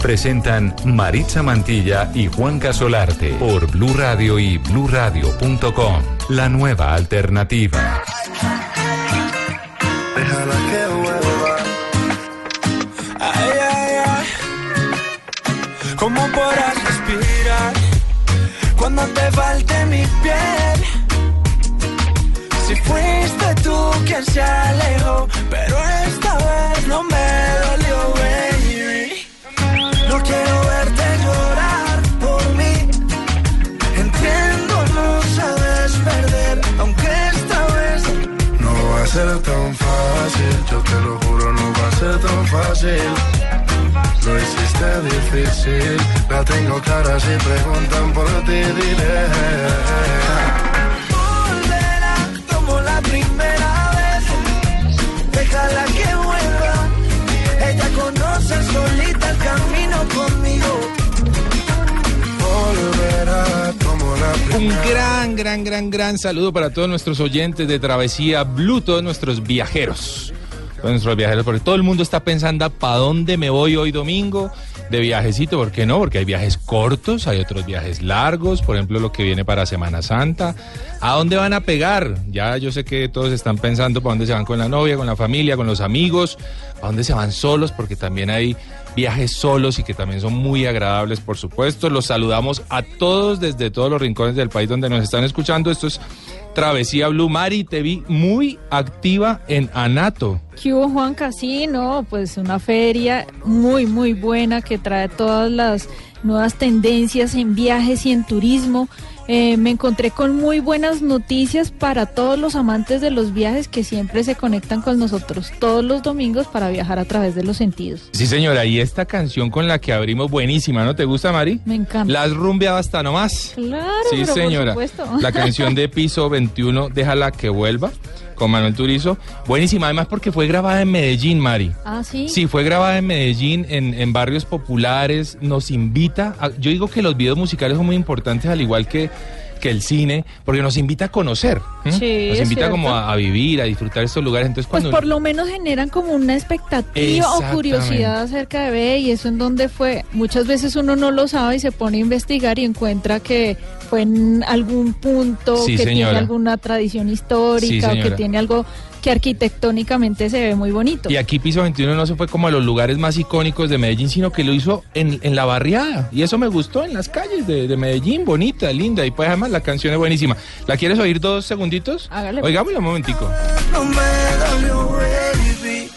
Presentan Maritza Mantilla y Juan Casolarte por Blue Radio y bluradio.com. La nueva alternativa. Déjala que vuelva. Ay, ay, ay. ¿Cómo podrás respirar cuando te falte mi piel? Si fuiste tú quien se alejó, pero esta vez no me yo te lo juro, no va a ser tan fácil. Lo hiciste difícil, la tengo clara si preguntan por ti, diré. volverá como la primera vez. Déjala que vuelva. Ella conoce solita el camino conmigo. Volverá como la Un primera gran, gran, gran, gran saludo para todos nuestros oyentes de Travesía Blue, todos nuestros viajeros. Nuestros viajeros, porque todo el mundo está pensando para dónde me voy hoy domingo de viajecito, ¿por qué no? Porque hay viajes cortos, hay otros viajes largos, por ejemplo, lo que viene para Semana Santa. ¿A dónde van a pegar? Ya yo sé que todos están pensando para dónde se van con la novia, con la familia, con los amigos, a dónde se van solos, porque también hay viajes solos y que también son muy agradables, por supuesto. Los saludamos a todos desde todos los rincones del país donde nos están escuchando. Esto es Travesía Blue. Mari, te vi muy activa en Anato. ¿Qué hubo, Juanca? Sí, no, pues una feria muy, muy buena que trae todas las nuevas tendencias en viajes y en turismo. Eh, me encontré con muy buenas noticias para todos los amantes de los viajes que siempre se conectan con nosotros todos los domingos para viajar a través de los sentidos. Sí, señora, y esta canción con la que abrimos, buenísima, ¿no te gusta, Mari? Me encanta. La has rumbeado hasta nomás. Claro, Sí, pero señora. por supuesto. La canción de piso 21, Déjala que vuelva, con Manuel Turizo. Buenísima, además porque fue grabada en Medellín, Mari. Ah, sí. Sí, fue grabada en Medellín, en, en barrios populares. Nos invita. a- yo digo que los videos musicales son muy importantes, al igual que, que el cine, porque nos invita a conocer. nos invita como a, a vivir, a disfrutar estos lugares. Entonces, Pues cuando. por lo menos generan como una expectativa o curiosidad acerca de ve y eso en donde fue. Muchas veces uno no lo sabe y se pone a investigar y encuentra que fue en algún punto, Sí, que señora. tiene alguna tradición histórica o que tiene algo que arquitectónicamente se ve muy bonito. Y aquí Piso 21 no se fue como a los lugares más icónicos de Medellín, sino que lo hizo en, en la barriada. Y eso me gustó en las calles de, de Medellín, bonita, linda. Y pues además la canción es buenísima. ¿La quieres oír dos segunditos? Hágale. Oigámosla un momentico. No me dolió, baby.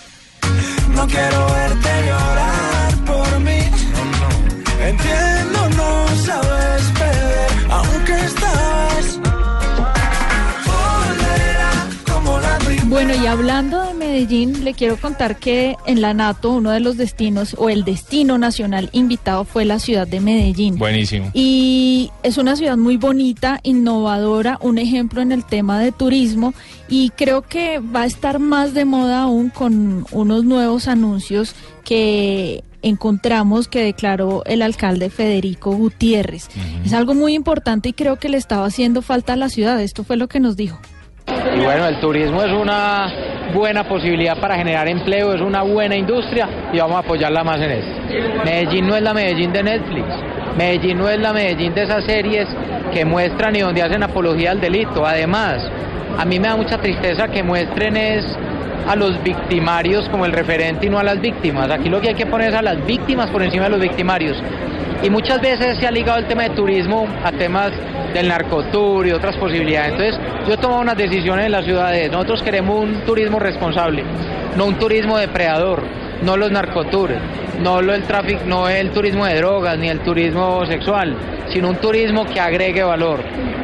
No quiero verte llorar por mí. Entiendo, no Bueno, y hablando de Medellín, le quiero contar que en la NATO uno de los destinos o el destino nacional invitado fue la ciudad de Medellín. Buenísimo. Y es una ciudad muy bonita, innovadora, un ejemplo en el tema de turismo y creo que va a estar más de moda aún con unos nuevos anuncios que encontramos que declaró el alcalde Federico Gutiérrez. Es algo muy importante y creo que le estaba haciendo falta a la ciudad. Esto fue lo que nos dijo. Y bueno, el turismo es una buena posibilidad para generar empleo, es una buena industria y vamos a apoyarla más en eso. Medellín no es la Medellín de Netflix, Medellín no es la Medellín de esas series que muestran y donde hacen apología al delito. Además, a mí me da mucha tristeza que muestren es a los victimarios como el referente y no a las víctimas. Aquí lo que hay que poner es a las víctimas por encima de los victimarios. Y muchas veces se ha ligado el tema de turismo a temas del narcotur y otras posibilidades. Entonces, yo he tomado unas decisiones en las ciudades. Nosotros queremos un turismo responsable, no un turismo depredador, no los narcotours, no lo el tráfico, no el turismo de drogas ni el turismo sexual, sino un turismo que agregue valor.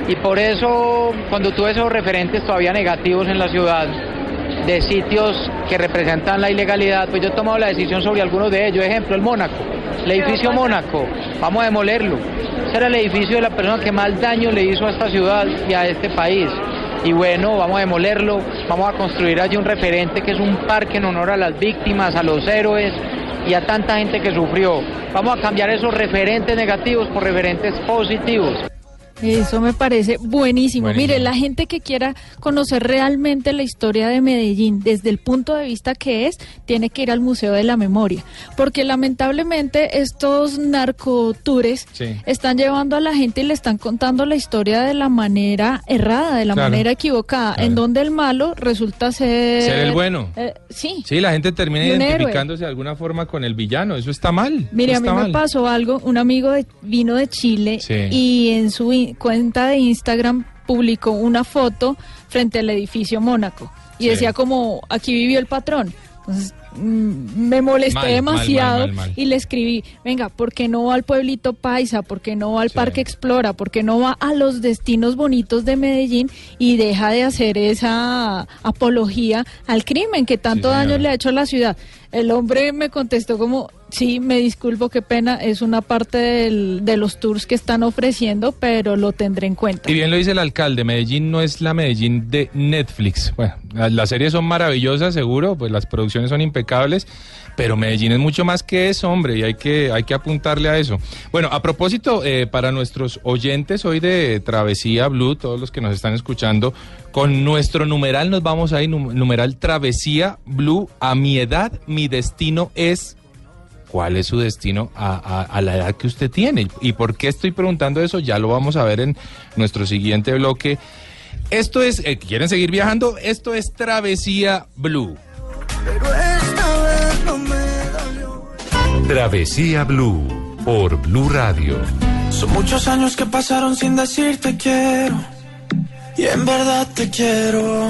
Y por eso, cuando tuve esos referentes todavía negativos en la ciudad, de sitios que representan la ilegalidad, pues yo he tomado la decisión sobre algunos de ellos. Ejemplo, el Mónaco, el edificio Mónaco, vamos a demolerlo. Ese era el edificio de la persona que más daño le hizo a esta ciudad y a este país. Y bueno, vamos a demolerlo, vamos a construir allí un referente que es un parque en honor a las víctimas, a los héroes y a tanta gente que sufrió. Vamos a cambiar esos referentes negativos por referentes positivos. Eso me parece buenísimo. Buenísimo. Mire, la gente que quiera conocer realmente la historia de Medellín desde el punto de vista que es, tiene que ir al Museo de la Memoria. Porque lamentablemente estos narcotures Sí. están llevando a la gente y le están contando la historia de la manera errada, de la Claro. manera equivocada, Claro. en donde el malo resulta ser... Ser el bueno. Eh, sí. Sí, la gente termina héroe. identificándose de alguna forma con el villano. Eso está mal. Mire, a mí me mal. pasó algo, un amigo de- vino de Chile Sí. y en su cuenta de Instagram publicó una foto frente al edificio Mónaco y Sí. decía como, aquí vivió el patrón. Entonces mm, me molesté Mal, demasiado mal, mal, mal. y le escribí, venga, ¿por qué no va al pueblito Paisa? ¿Por qué no va al Sí. Parque Explora? ¿Por qué no va a los destinos bonitos de Medellín y deja de hacer esa apología al crimen que tanto Sí, daño le ha hecho a la ciudad? El hombre me contestó como, sí, me disculpo, qué pena, es una parte del- de los tours que están ofreciendo, pero lo tendré en cuenta. Y bien lo dice el alcalde, Medellín no es la Medellín de Netflix. Bueno, la- las series son maravillosas, seguro, pues las producciones son impecables, pero Medellín es mucho más que eso, hombre, y hay que, hay que apuntarle a eso. Bueno, a propósito, eh, para nuestros oyentes hoy de Travesía Blue, todos los que nos están escuchando, con nuestro numeral nos vamos a ir, num- numeral Travesía Blue, a mi edad, mi destino es cuál es su destino a, a- a la edad que usted tiene. ¿Y por qué estoy preguntando eso? Ya lo vamos a ver en nuestro siguiente bloque. Esto es, eh, ¿quieren seguir viajando? Esto es Travesía Blue. Pero esta vez no me. Travesía Blue por Blue Radio. Son muchos años que pasaron sin decirte quiero. Y en verdad te quiero.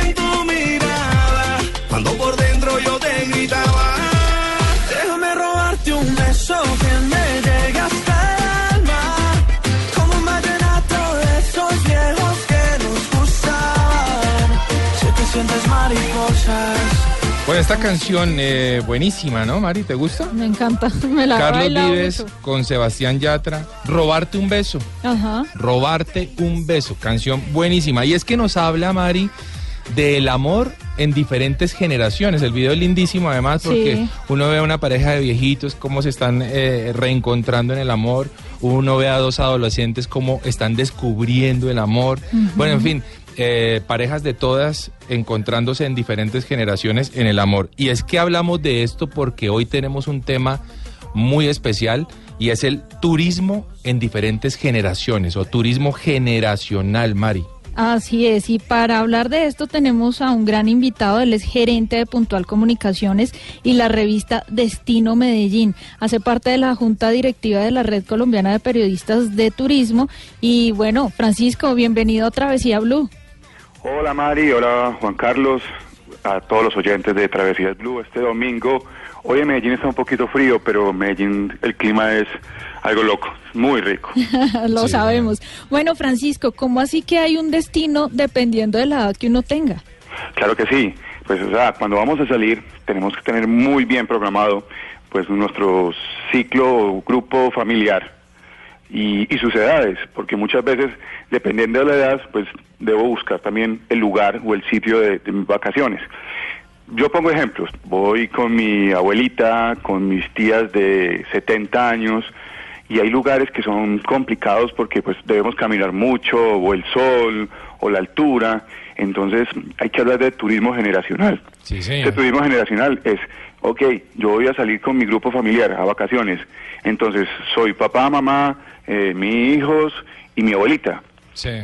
Cuando por dentro yo te gritaba. Déjame robarte un beso que me llegue hasta el alma. Como un vallenato de esos viejos que nos gustaban. Sé que sientes mariposas. Bueno, esta canción eh, buenísima, ¿no, Mari? ¿Te gusta? Me encanta, me la Carlos bailado Vives mucho. con Sebastián Yatra. Robarte un beso. Ajá. Robarte un beso. Canción buenísima. Y es que nos habla, Mari, del amor en diferentes generaciones. El video es lindísimo, además, porque Sí. uno ve a una pareja de viejitos cómo se están eh, reencontrando en el amor. Uno ve a dos adolescentes cómo están descubriendo el amor. Bueno, en fin. eh, parejas de todas encontrándose en diferentes generaciones en el amor. Y es que hablamos de esto porque hoy tenemos un tema muy especial y es el turismo en diferentes generaciones o turismo generacional, Mari. Así es, y para hablar de esto tenemos a un gran invitado, él es gerente de Puntual Comunicaciones y la revista Destino Medellín. Hace parte de la Junta Directiva de la Red Colombiana de Periodistas de Turismo. Y bueno, Francisco, bienvenido a Travesía Blue. Hola Mari, hola Juan Carlos, a todos los oyentes de Travesías Blue este domingo. Hoy en Medellín está un poquito frío, pero Medellín el clima es algo loco, muy rico. Lo Sí, sabemos. Bueno, Francisco, ¿cómo así que hay un destino dependiendo de la edad que uno tenga? Claro que sí, pues o sea, cuando vamos a salir tenemos que tener muy bien programado pues nuestro ciclo o grupo familiar y, y sus edades, porque muchas veces dependiendo de la edad pues debo buscar también el lugar o el sitio de, de mis vacaciones. Yo pongo ejemplos, voy con mi abuelita, con mis tías de 70 años y hay lugares que son complicados porque pues debemos caminar mucho o el sol o la altura, entonces hay que hablar de turismo generacional. Sí, Este turismo generacional es, ok, yo voy a salir con mi grupo familiar a vacaciones, entonces soy papá, mamá, eh, mis hijos y mi abuelita. Sí.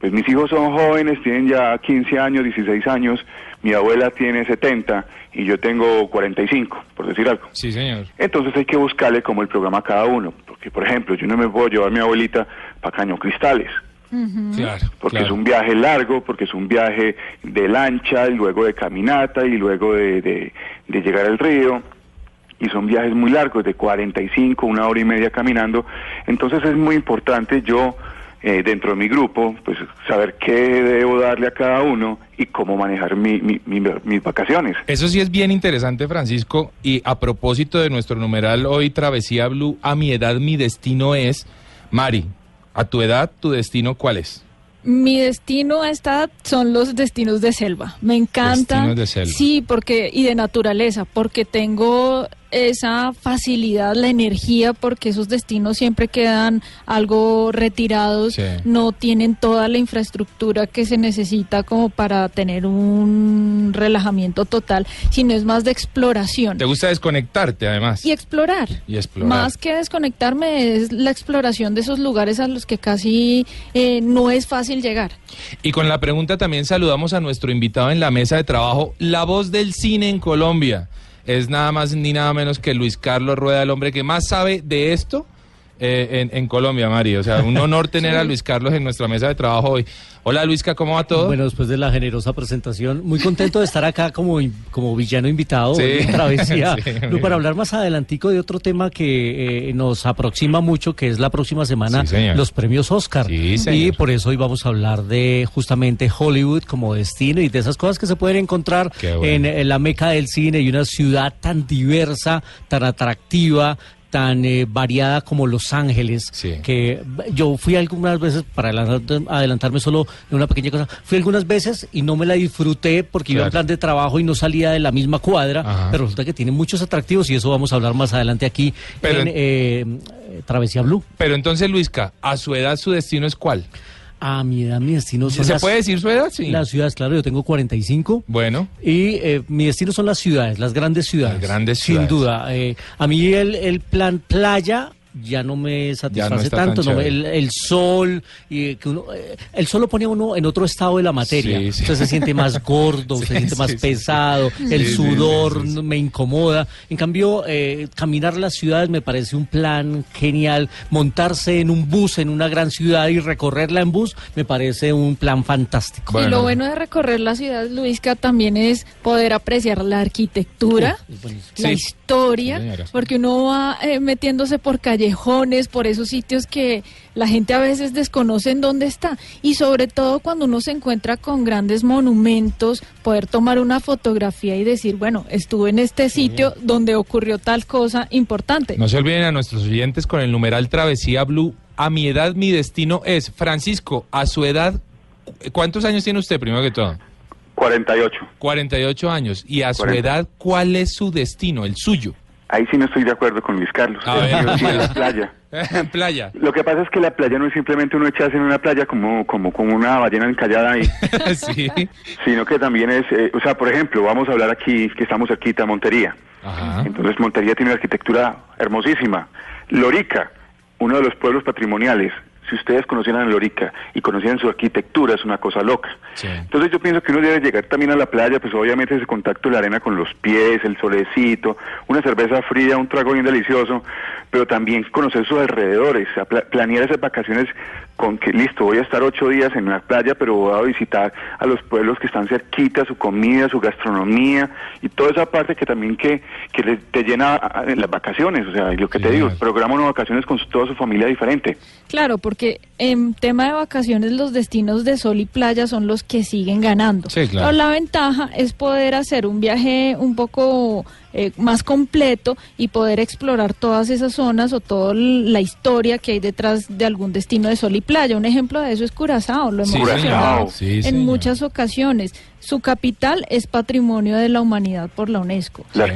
Pues mis hijos son jóvenes, tienen ya 15 años, 16 años, mi abuela tiene 70 y yo tengo 45, por decir algo. Sí, señor. Entonces hay que buscarle como el programa a cada uno, porque por ejemplo, yo no me puedo llevar a mi abuelita para Caño Cristales, Claro. porque claro. es un viaje largo, porque es un viaje de lancha, y luego de caminata y luego de, de- de llegar al río. Y son viajes muy largos, de 45, una hora y media caminando. Entonces es muy importante yo eh, dentro de mi grupo, pues saber qué debo darle a cada uno y cómo manejar mi, mi- mi- mis vacaciones. Eso sí es bien interesante, Francisco. Y a propósito de nuestro numeral hoy, Travesía Blue, a mi edad mi destino es. Mari, a tu edad, tu destino, ¿cuál es? Mi destino a esta edad son los destinos de selva. Me encanta. Destinos de selva. Sí, porque y de naturaleza, porque tengo esa facilidad, la energía, porque esos destinos siempre quedan algo retirados, Sí. no tienen toda la infraestructura que se necesita como para tener un relajamiento total, sino es más de exploración. ¿Te gusta desconectarte, además? Y explorar. Y explorar. Más que desconectarme es la exploración de esos lugares a los que casi eh, no es fácil llegar. Y con la pregunta también saludamos a nuestro invitado en la mesa de trabajo, la voz del cine en Colombia. Es nada más ni nada menos que Luis Carlos Rueda, el hombre que más sabe de esto eh, en, en Colombia, Mari. O sea, un honor tener a Luis Carlos en nuestra mesa de trabajo hoy. Hola, Luisca, ¿cómo va todo? Bueno, después de la generosa presentación, muy contento de estar acá como, como villano invitado Sí. en Travesía, Sí, para hablar más adelantico de otro tema que eh, nos aproxima mucho, que es la próxima semana, Sí, señor. los premios Oscar. Sí, y señor. por eso hoy vamos a hablar de justamente Hollywood como destino y de esas cosas que se pueden encontrar Qué bueno. en, en la meca del cine y una ciudad tan diversa, tan atractiva tan eh, variada como Los Ángeles, Sí. que yo fui algunas veces, para adelantar- adelantarme solo en una pequeña cosa, fui algunas veces y no me la disfruté porque iba en Claro. plan de trabajo y no salía de la misma cuadra, Ajá. pero resulta que tiene muchos atractivos y eso vamos a hablar más adelante aquí Pero en en- eh, Travesía Blue. Pero entonces, Luisca, a su edad su destino es cuál? A mi edad, mi destino son ¿Se las, puede decir su edad? Sí. las ciudades, claro, yo tengo 45. Bueno, Y eh, mi destino son las ciudades, las grandes ciudades. Las grandes Sin ciudades. duda. Eh, a mí el, el plan playa ya no me satisface tan tanto. no me- el, el sol, y que uno, eh, el sol lo pone a uno en otro estado de la materia. Sí, sí. Usted se siente más gordo, Sí, se siente más sí, sí. pesado, el sudor sí, sí, sí. me incomoda. En cambio, eh, caminar las ciudades me parece un plan genial. Montarse en un bus en una gran ciudad y recorrerla en bus me parece un plan fantástico. Bueno. Y lo bueno de recorrer la ciudad, Luisca, también es poder apreciar la arquitectura, Uh, la Sí. historia, porque uno va eh, metiéndose por callejones, por esos sitios que la gente a veces desconoce en dónde está. Y sobre todo cuando uno se encuentra con grandes monumentos, poder tomar una fotografía y decir, bueno, estuve en este sitio donde ocurrió tal cosa importante. no se olviden a nuestros oyentes con el numeral Travesía Blue. A mi edad mi destino es. Francisco, a su edad, ¿cu- ¿cuántos años tiene usted primero que todo? 48. 48 años. Y a su 40. edad, ¿cuál es su destino, el suyo? Ahí sí no estoy de acuerdo con Luis Carlos. A ver, Yo en la playa. Playa. Lo que pasa es que la playa no es simplemente uno echarse en una playa como, como, como una ballena encallada ahí, sí. sino que también es, eh, o sea, por ejemplo, vamos a hablar aquí que estamos cerquita, Montería. Ajá. Entonces Montería tiene una arquitectura hermosísima. Lorica, uno de los pueblos patrimoniales. Si ustedes conocieran Lorica y conocieran su arquitectura, es una cosa loca. Sí. Entonces yo pienso que uno debe llegar también a la playa, pues obviamente ese contacto de la arena con los pies, el solecito, una cerveza fría, un trago bien delicioso, pero también conocer sus alrededores, planear esas vacaciones con que listo, voy a estar ocho días en la playa, pero voy a visitar a los pueblos que están cerquita, su comida, su gastronomía y toda esa parte que también que, que le- te llena ah, en las vacaciones, o sea, lo que Sí, te digo, señor. programa unas vacaciones con su- toda su familia diferente. Claro, porque en tema de vacaciones los destinos de sol y playa son los que siguen ganando. Sí, claro. Pero la ventaja es poder hacer un viaje un poco eh, más completo y poder explorar todas esas zonas o toda la historia que hay detrás de algún destino de sol y playa. Un ejemplo de eso es Curazao, lo hemos Sí, mencionado Sí, en señor. muchas ocasiones. Su capital es patrimonio de la humanidad por la UNESCO. La. Eh,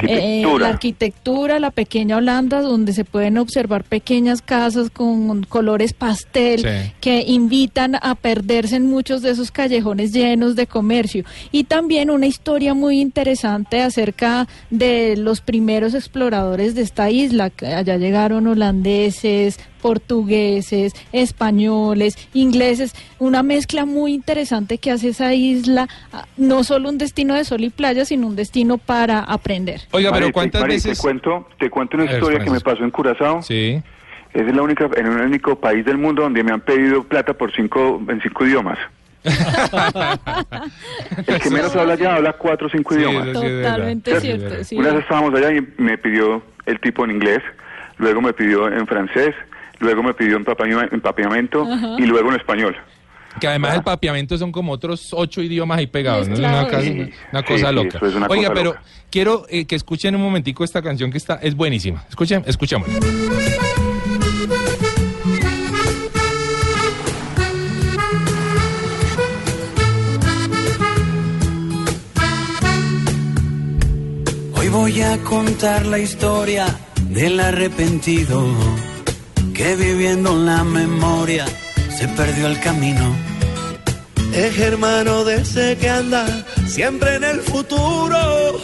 arquitectura. la arquitectura, la pequeña Holanda, donde se pueden observar pequeñas casas con colores pastel Sí. que invitan a perderse en muchos de esos callejones llenos de comercio. Y también una historia muy interesante acerca de los primeros exploradores de esta isla. que Allá llegaron holandeses, portugueses, españoles, ingleses, una mezcla muy interesante que hace esa isla ah, no solo un destino de sol y playa, sino un destino para aprender. Oiga, pero te- ¿cuántas Mari, veces? Te cuento, te cuento una ver, historia que me pasó en Curazao. Sí. Es la única, en el único país del mundo donde me han pedido plata por cinco, en cinco idiomas. El que menos habla ya habla cuatro o cinco Sí, idiomas. Totalmente cierto, sí. Una vez estábamos allá y me pidió el tipo en inglés, luego me pidió en francés, luego me pidió empapeamiento Ajá. y luego en español. Que además el papiamento son como otros ocho idiomas ahí pegados, ¿no? Es Mezclados. una, cosa- Sí. una Sí, cosa sí, loca. eso es una Oiga, cosa pero loca. quiero eh, que escuchen un momentico esta canción que está, es buenísima. Escuchen, escuchemos. Hoy voy a contar la historia del arrepentido que viviendo en la memoria se perdió el camino. Es hermano de ese que anda siempre en el futuro.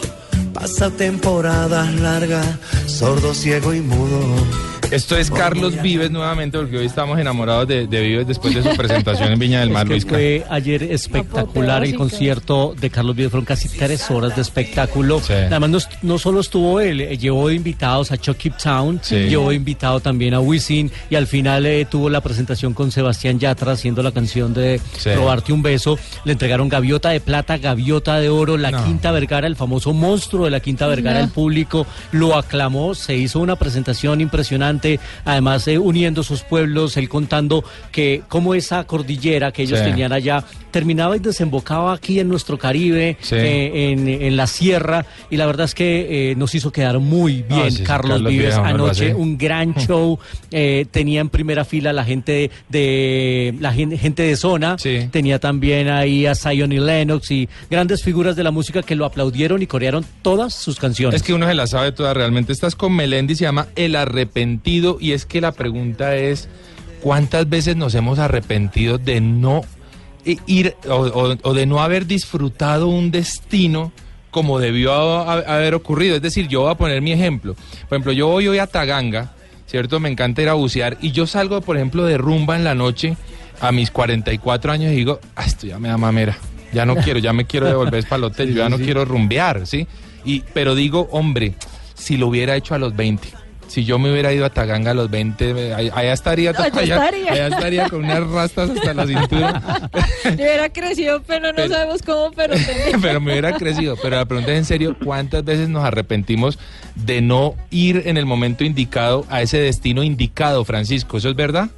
Pasa temporadas largas, sordo, ciego y mudo. Esto es Carlos Vives nuevamente, porque hoy estamos enamorados de, de Vives después de su presentación en Viña del Es Mar, que Luisca. fue ayer espectacular el concierto de Carlos Vives, fueron casi tres horas de espectáculo. Sí. Además, no, solo estuvo él, eh, llevó de invitados a Chucky Town, Sí. llevó de invitado también a Wisin y al final eh, tuvo la presentación con Sebastián Yatra haciendo la canción de Sí. Robarte un beso. Le entregaron gaviota de plata, gaviota de oro, la No. Quinta Vergara, el famoso monstruo de la Quinta Vergara, No. el público lo aclamó, se hizo una presentación impresionante, además eh, uniendo sus pueblos, él contando que como esa cordillera que ellos Sí. tenían allá terminaba y desembocaba aquí en nuestro Caribe, Sí. eh, en, en la sierra, y la verdad es que eh, nos hizo quedar muy No, bien sí, sí, Carlos, Carlos Vives anoche, un gran show, eh, tenía en primera fila la gente de la gen- gente de zona, tenía también ahí a Zion y Lennox y grandes figuras de la música que lo aplaudieron y corearon todas sus canciones. Es que uno se la sabe toda realmente. Estás con Melendi, se llama El Arrepentido, y es que la pregunta es, ¿cuántas veces nos hemos arrepentido de no ir o, o- o de no haber disfrutado un destino como debió ha- ha- haber ocurrido? Es decir, yo voy a poner mi ejemplo. Por ejemplo, yo voy hoy a Taganga, ¿cierto? Me encanta ir a bucear, y yo salgo, por ejemplo, de rumba en la noche a mis 44 años y digo, ah, esto ya me da mamera. Ya no quiero, ya me quiero devolver para el hotel, yo ya no quiero rumbear, ¿sí? Y, pero digo, hombre, si lo hubiera hecho a los 20, si yo me hubiera ido a Taganga a los 20, me- allá, estaría, Allá estaría. allá estaría con unas rastas hasta la cintura, Le hubiera crecido, pero no Pero- sabemos cómo, pero tenía. pero me hubiera crecido. Pero la pregunta es en serio, ¿cuántas veces nos arrepentimos de no ir en el momento indicado a ese destino indicado, Francisco? ¿Eso es verdad?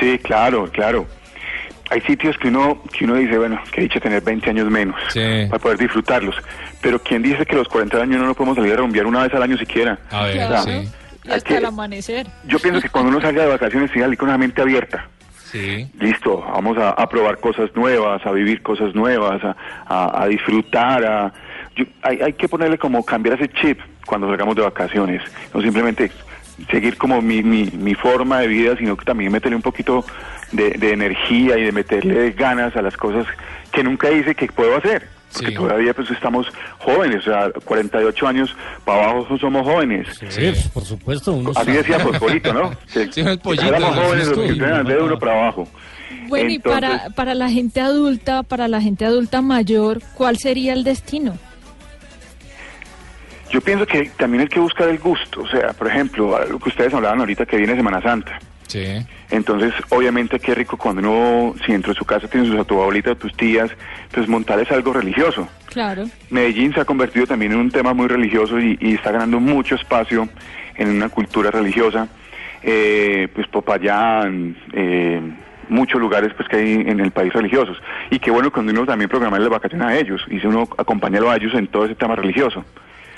Sí, claro, claro. Hay sitios que uno, que uno dice, bueno, que dicha tener 20 años menos Sí. para poder disfrutarlos. Pero ¿quién dice que los 40 años no nos podemos salir a rumbear una vez al año siquiera? A ver, sí. Y hasta el amanecer. Yo pienso que cuando uno salga de vacaciones, siga con una mente abierta. Sí. Listo, vamos a, a probar cosas nuevas, a vivir cosas nuevas, a, a- a disfrutar, a... yo- hay, hay que ponerle como cambiar ese chip cuando salgamos de vacaciones, no simplemente seguir como mi, mi, mi forma de vida, sino que también meterle un poquito de, de energía y de meterle ganas a las cosas que nunca hice que puedo hacer. Porque Sí. todavía pues estamos jóvenes, o sea, 48 años para abajo somos jóvenes. Sí, por supuesto. uno Así decía Fosforito, ¿no? Que, Sí, unos que pollitos, éramos los jóvenes los que entrenan de ¿no? uno para abajo. Bueno, y para, para la gente adulta, para la gente adulta mayor, ¿cuál sería el destino? Yo pienso que también hay que buscar el gusto, o sea, por ejemplo, lo que ustedes hablaban ahorita que viene Semana Santa. Sí. Entonces, obviamente, qué rico cuando uno, si dentro de su casa tienes a tu abuelita o tus tías, pues montar es algo religioso. Claro. Medellín se ha convertido también en un tema muy religioso y, y está ganando mucho espacio en una cultura religiosa. Eh, pues Popayán, eh, muchos lugares pues que hay en el país religiosos. Y qué bueno cuando uno también programa las vacaciones a ellos y si uno acompañarlo a ellos en todo ese tema religioso.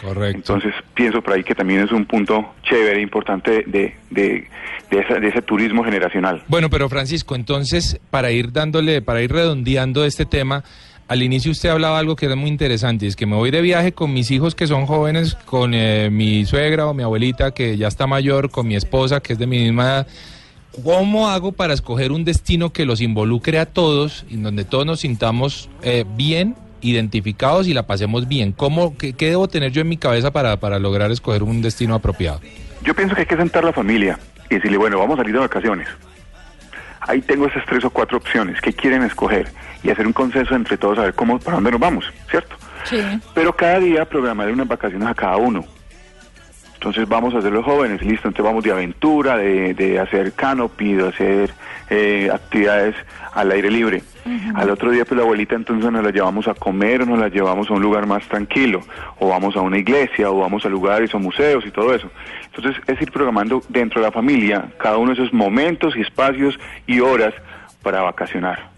Correcto. Entonces pienso por ahí que también es un punto chévere, importante de, de, de, esa- de ese turismo generacional. Bueno, pero Francisco, entonces, para ir dándole, para ir redondeando este tema, al inicio usted hablaba algo que era muy interesante, es que me voy de viaje con mis hijos que son jóvenes, con eh, mi suegra o mi abuelita que ya está mayor, con mi esposa que es de mi misma edad. ¿Cómo hago para escoger un destino que los involucre a todos, en donde todos nos sintamos eh, bien, identificados y la pasemos bien? ¿Cómo, qué, qué debo tener yo en mi cabeza para, para lograr escoger un destino apropiado? Yo pienso que hay que sentar la familia y decirle, bueno, vamos a salir de vacaciones. Ahí tengo esas tres o cuatro opciones, ¿qué quieren escoger? Y hacer un consenso entre todos a ver cómo, para dónde nos vamos, ¿cierto? Sí. Pero cada día programar unas vacaciones a cada uno. Entonces vamos a hacer los jóvenes, listo, entonces vamos de aventura, de, de hacer canopy, de hacer eh, actividades al aire libre. Al otro día, pues la abuelita entonces nos la llevamos a comer o nos la llevamos a un lugar más tranquilo, o vamos a una iglesia, o vamos a lugares o museos y todo eso. Entonces, es ir programando dentro de la familia cada uno de esos momentos y espacios y horas para vacacionar.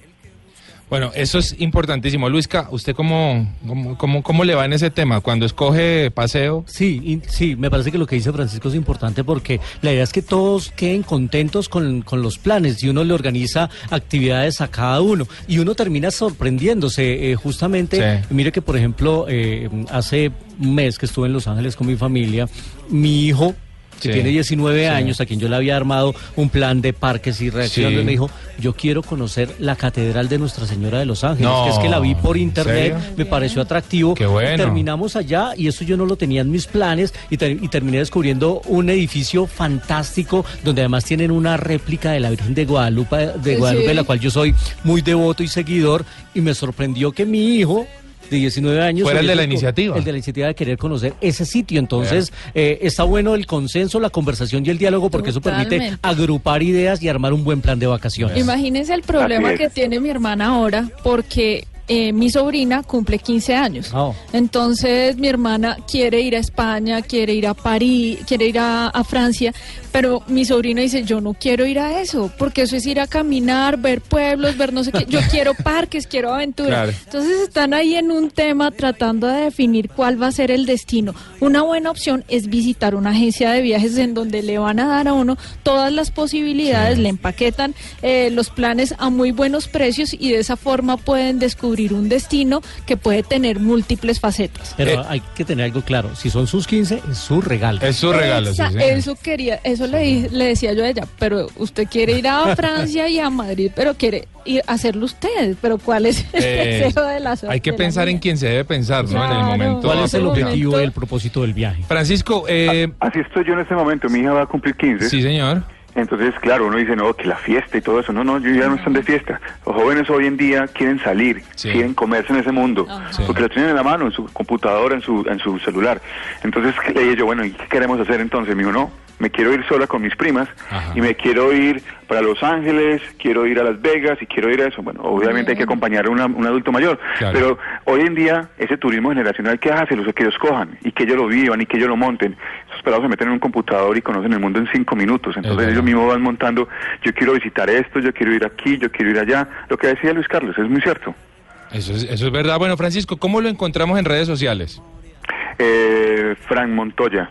Bueno, eso es importantísimo. Luisca, ¿usted cómo, cómo, cómo, cómo le va en ese tema? Cuando escoge paseo. Sí, y- sí, me parece que lo que dice Francisco es importante porque la idea es que todos queden contentos con, con los planes y uno le organiza actividades a cada uno y uno termina sorprendiéndose. eh, justamente, Sí. mire que por ejemplo, eh, hace un mes que estuve en Los Ángeles con mi familia, mi hijo que Sí. tiene 19 Sí. años, a quien yo le había armado un plan de parques y reacciones, Sí. me dijo, yo quiero conocer la Catedral de Nuestra Señora de Los Ángeles, No, que es que la vi por ¿en internet, me pareció atractivo. Qué bueno. Terminamos allá y eso yo no lo tenía en mis planes y, ter- y terminé descubriendo un edificio fantástico donde además tienen una réplica de la Virgen de Guadalupe, de Sí. Guadalupe, de la cual yo soy muy devoto y seguidor y me sorprendió que mi hijo de 19 años Fuera el de la iniciativa. el de la iniciativa de querer conocer ese sitio entonces eh, está bueno el consenso la conversación y el diálogo porque eso permite agrupar ideas y armar un buen plan de vacaciones Imagínense el problema es. que tiene mi hermana ahora porque eh, mi sobrina cumple 15 años. Oh. Entonces mi hermana quiere ir a España, quiere ir a París, quiere ir a, a Francia, pero mi sobrina dice, yo no quiero ir a eso, porque eso es ir a caminar, ver pueblos, ver no sé qué. Yo quiero parques, quiero aventura. Claro. Entonces están ahí en un tema tratando de definir cuál va a ser el destino. Una buena opción es visitar una agencia de viajes en donde le van a dar a uno todas las posibilidades, le empaquetan eh, los planes a muy buenos precios y de esa forma pueden descubrir un destino que puede tener múltiples facetas. pero Eh. hay que tener algo claro si son sus 15 es su regalo Es su regalo, sí, Esa- señor. eso quería, eso le, di- le decía yo a ella, pero usted quiere ir a Francia y a Madrid, pero quiere ir a hacerlo usted, pero ¿cuál es el Eh, deseo de la Hay que pensar en quien se debe pensar, ¿no? En el momento. ¿Cuál es el objetivo y el propósito del viaje? Francisco, eh, Así estoy yo en este momento. Mi hija va a cumplir 15. sí, señor. Entonces, claro, uno dice, no, que la fiesta y todo eso. No, no, yo ya no están de fiesta. Los jóvenes hoy en día quieren salir, Sí. quieren comerse en ese mundo, Sí. porque lo tienen en la mano, en su computadora, en su, en su celular. Entonces, ¿qué- le dije yo, bueno, ¿y qué queremos hacer entonces? Me dijo, no, me quiero ir sola con mis primas Ajá. y me quiero ir para Los Ángeles, quiero ir a Las Vegas y quiero ir a eso. Bueno, obviamente hay que acompañar a una- un adulto mayor, Claro. pero hoy en día ese turismo generacional que hace, los que ellos cojan y que ellos lo vivan y que ellos lo monten. Esos pelados se meten en un computador y conocen el mundo en cinco minutos. Entonces ellos mismos van montando, yo quiero visitar esto, yo quiero ir aquí, yo quiero ir allá. Lo que decía Luis Carlos es muy cierto. Eso es, eso es verdad. Bueno, Francisco, ¿cómo lo encontramos en redes sociales? Eh, Frank Montoya,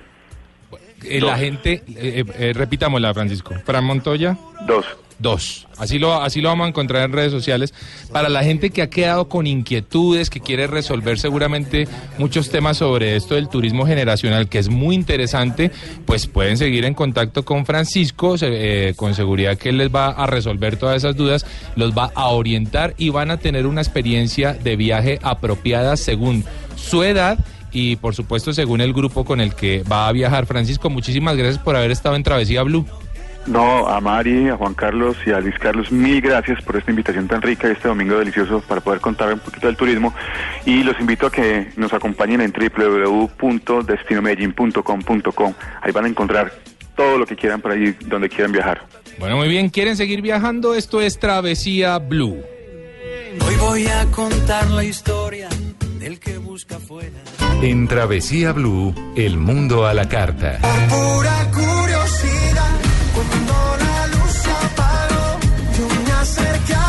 Eh, la gente, eh, eh, repitámosla, Francisco. Fran Montoya. dos. Dos. Así lo, así lo vamos a encontrar en redes sociales. Para la gente que ha quedado con inquietudes, que quiere resolver seguramente muchos temas sobre esto del turismo generacional, que es muy interesante, pues pueden seguir en contacto con Francisco, eh, con seguridad que él les va a resolver todas esas dudas, los va a orientar y van a tener una experiencia de viaje apropiada según su edad. Y por supuesto, según el grupo con el que va a viajar. Francisco, muchísimas gracias por haber estado en Travesía Blue. No, a Mari, a Juan Carlos y a Luis Carlos, mil gracias por esta invitación tan rica y este domingo delicioso para poder contar un poquito del turismo. Y los invito a que nos acompañen en www.destinomedellin.com.com. Ahí van a encontrar todo lo que quieran para ir donde quieran viajar. Bueno, muy bien, ¿quieren seguir viajando? Esto es Travesía Blue. Hoy voy a contar la historia del que busca fuera. En Travesía Blue, el mundo a la carta. Pura curiosidad, cuando la luz se apagó, yo me acerqué a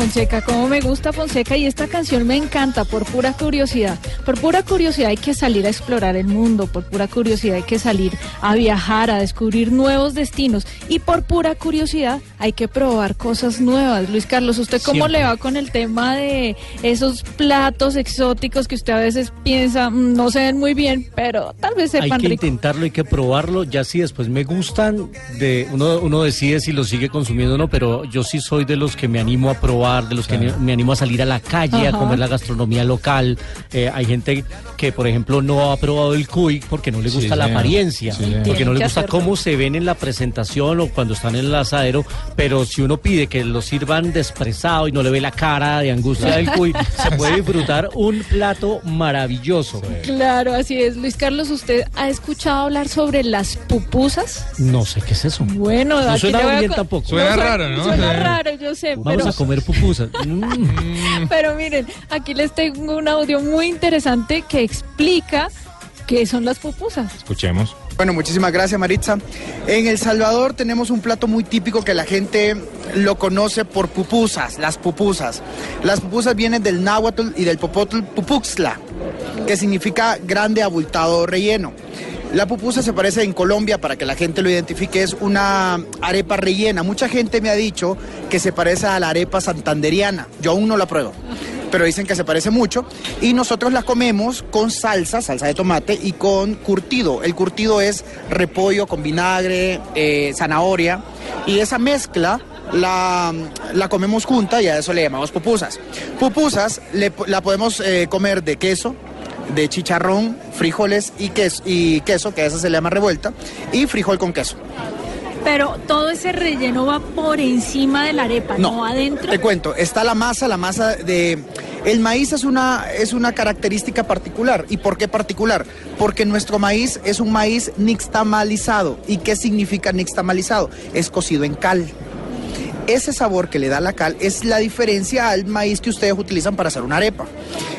Fonseca, cómo me gusta Fonseca y esta canción me encanta por pura curiosidad. Por pura curiosidad hay que salir a explorar el mundo, por pura curiosidad hay que salir a viajar, a descubrir nuevos destinos y por pura curiosidad hay que probar cosas nuevas. Luis Carlos, ¿usted cómo Siempre. le va con el tema de esos platos exóticos que usted a veces piensa "Mm, no se ven muy bien, pero tal vez Hay sepan que rico? intentarlo, hay que probarlo, ya si después me gustan, de uno, uno decide si lo sigue consumiendo o no, pero yo sí soy de los que me animo a probar probar, de los que me animo a salir a la calle, Ajá. a comer la gastronomía local. Eh, hay gente que, por ejemplo, no ha probado el cuy porque no le Sí, gusta la señor. apariencia, Sí, porque no le gusta hacerlo. cómo se ven en la presentación o cuando están en el asadero, pero si uno pide que lo sirvan despresado y no le ve la cara de angustia del cuy, se puede disfrutar un plato maravilloso. Claro, así es. Luis Carlos, ¿usted ha escuchado hablar sobre las pupusas? No sé qué es eso. Bueno, No aquí suena bien co- tampoco. Suena raro, ¿no? Suena raro, yo sé, Vamos pero, a comer pupusas. Mm. pero miren, aquí les tengo un audio muy interesante que explica qué son las pupusas. Escuchemos. Bueno, muchísimas gracias Maritza. En El Salvador tenemos un plato muy típico que la gente lo conoce por pupusas, las pupusas. Las pupusas vienen del náhuatl y del popotl pupuxla, que significa grande abultado relleno. La pupusa se parece en Colombia, para que la gente lo identifique, es una arepa rellena. Mucha gente me ha dicho que se parece a la arepa santanderiana. Yo aún no la pruebo pero dicen que se parece mucho. Y nosotros la comemos con salsa, salsa de tomate y con curtido. El curtido es repollo con vinagre, eh, zanahoria. Y esa mezcla la, comemos junta y a eso le llamamos pupusas. Pupusas la podemos eh, comer de queso, de chicharrón, frijoles y queso, y queso, que a esa se le llama revuelta, y frijol con queso. Pero todo ese relleno va por encima de la arepa, no, adentro. Te cuento, está la masa, la masa de... El maíz es una, es una característica particular. ¿Y por qué particular? Porque nuestro maíz es un maíz nixtamalizado. ¿Y qué significa nixtamalizado? Es cocido en cal. Ese sabor que le da la cal es la diferencia al maíz que ustedes utilizan para hacer una arepa.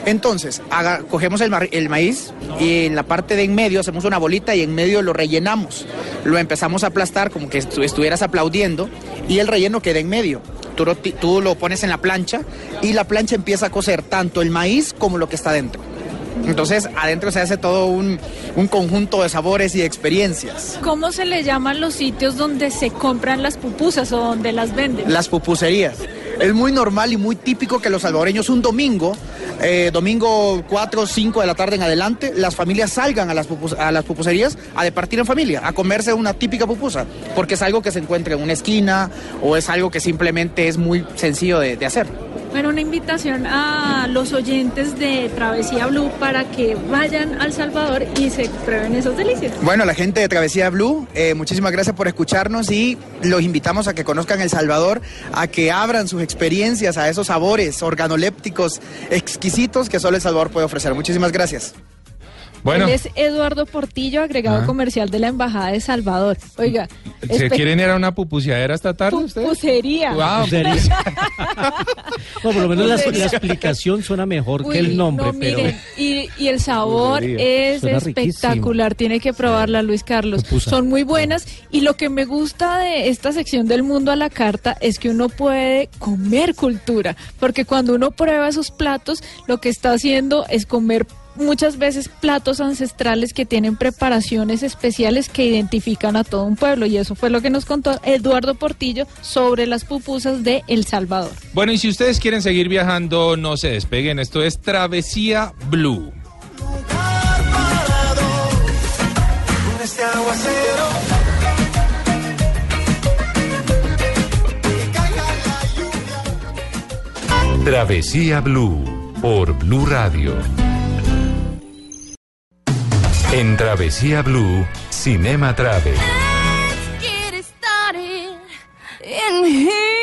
Entonces, cogemos el, maíz y en la parte de en medio hacemos una bolita y en medio lo rellenamos. Lo empezamos a aplastar como que estu- estuvieras aplaudiendo y el relleno queda en medio. Lo, tú lo pones en la plancha y la plancha empieza a cocer tanto el maíz como lo que está dentro. Entonces, adentro se hace todo un, un conjunto de sabores y de experiencias. ¿Cómo se le llaman los sitios donde se compran las pupusas o donde las venden? Las pupuserías. Es muy normal y muy típico que los salvadoreños un domingo, eh, domingo 4 o 5 de la tarde en adelante, las familias salgan a las, a las pupuserías a departir en familia, a comerse una típica pupusa, porque es algo que se encuentra en una esquina o es algo que simplemente es muy sencillo de, de hacer. Bueno, una invitación a los oyentes de Travesía Blue para que vayan al Salvador y se prueben esas delicias. Bueno, la gente de Travesía Blue, eh, muchísimas gracias por escucharnos y los invitamos a que conozcan El Salvador, a que abran sus experiencias a esos sabores organolépticos exquisitos que solo El Salvador puede ofrecer. Muchísimas gracias. Bueno, Él es Eduardo Portillo, agregado Ah. comercial de la Embajada de Salvador. Oiga, ¿se quieren ir a una pupuseadera esta tarde ustedes? pupusería. Wow. No, por lo menos la, explicación suena mejor Uy, que el nombre, no, pero miren, y, y el sabor Pupusería. es Suena riquísimo. espectacular, tiene que probarla Luis Carlos. Pupusa. Son muy buenas y lo que me gusta de esta sección del mundo a la carta es que uno puede comer cultura, porque cuando uno prueba esos platos, lo que está haciendo es comer muchas veces platos ancestrales que tienen preparaciones especiales que identifican a todo un pueblo y eso fue lo que nos contó Eduardo Portillo sobre las pupusas de El Salvador. Bueno, y si ustedes quieren seguir viajando, no se despeguen. Esto es Travesía Blue. Travesía Blue por Blue Radio. En Travesía Blue, Cinema Travel. get it started in here.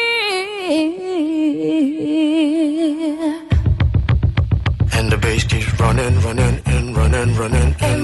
And the bass keeps running, running, and running, running, and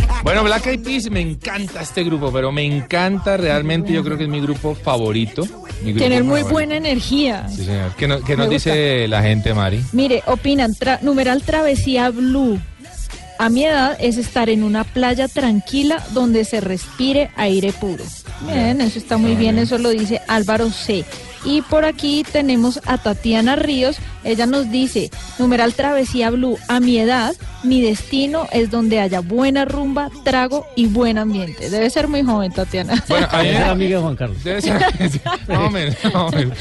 Bueno, Black Eyed Peas, me encanta este grupo, pero me encanta realmente, yo creo que es mi grupo favorito. mi grupo Tienen muy favorito. buena energía. Sí, señor. ¿Qué, no- qué nos dice la gente, Mari? Mire, opinan, tra- numeral travesía blue. A mi edad es estar en una playa tranquila donde se respire aire puro. Bien, eso está muy bien, eso lo dice Álvaro C. Y por aquí tenemos a Tatiana Ríos Ella nos dice, numeral travesía blue, a mi edad, mi destino es donde haya buena rumba, trago y buen ambiente. Debe ser muy joven, Tatiana. Bueno, a mí- Debe ser amiga de Juan Carlos. Debe ser-.